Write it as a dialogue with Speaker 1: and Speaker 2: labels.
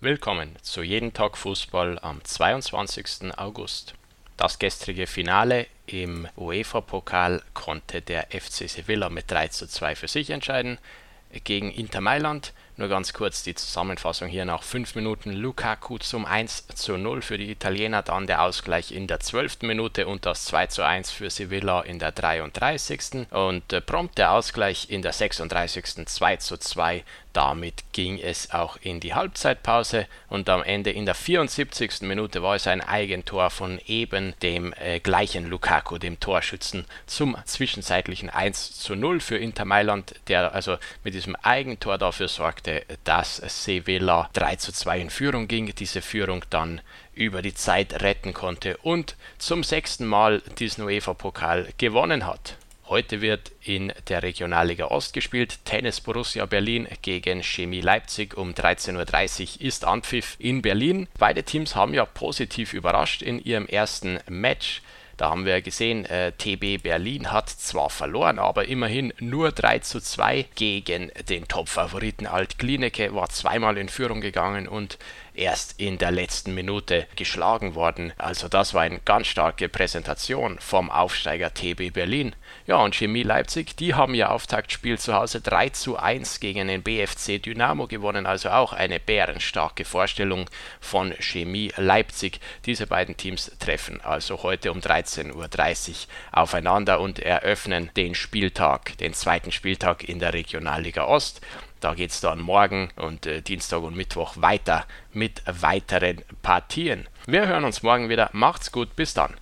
Speaker 1: Willkommen zu Jeden Tag Fußball am 22. August. Das gestrige Finale im UEFA-Pokal konnte der FC Sevilla mit 3 zu 2 für sich entscheiden gegen Inter Mailand. Nur ganz kurz die Zusammenfassung hier nach 5 Minuten. Lukaku zum 1 zu 0 für die Italiener, dann der Ausgleich in der 12. Minute und das 2 zu 1 für Sevilla in der 33. Und äh, prompt der Ausgleich in der 36. 2 zu 2 damit ging es auch in die Halbzeitpause und am Ende in der 74. Minute war es ein Eigentor von eben dem äh, gleichen Lukaku, dem Torschützen, zum zwischenzeitlichen 1 zu 0 für Inter Mailand, der also mit diesem Eigentor dafür sorgte, dass Sevilla 3 zu 2 in Führung ging, diese Führung dann über die Zeit retten konnte und zum sechsten Mal diesen UEFA-Pokal gewonnen hat. Heute wird in der Regionalliga Ost gespielt. Tennis Borussia Berlin gegen Chemie Leipzig um 13.30 Uhr ist Anpfiff in Berlin. Beide Teams haben ja positiv überrascht in ihrem ersten Match. Da haben wir gesehen, äh, TB Berlin hat zwar verloren, aber immerhin nur 3 zu 2 gegen den Top-Favoriten Alt Klineke, war zweimal in Führung gegangen und erst in der letzten Minute geschlagen worden. Also das war eine ganz starke Präsentation vom Aufsteiger TB Berlin. Ja, und Chemie Leipzig, die haben ihr Auftaktspiel zu Hause 3 zu 1 gegen den BFC Dynamo gewonnen, also auch eine bärenstarke Vorstellung von Chemie Leipzig. Diese beiden Teams treffen also heute um 13.30 Uhr aufeinander und eröffnen den Spieltag, den zweiten Spieltag in der Regionalliga Ost. Da geht es dann morgen und äh, Dienstag und Mittwoch weiter mit weiteren Partien. Wir hören uns morgen wieder. Macht's gut, bis dann.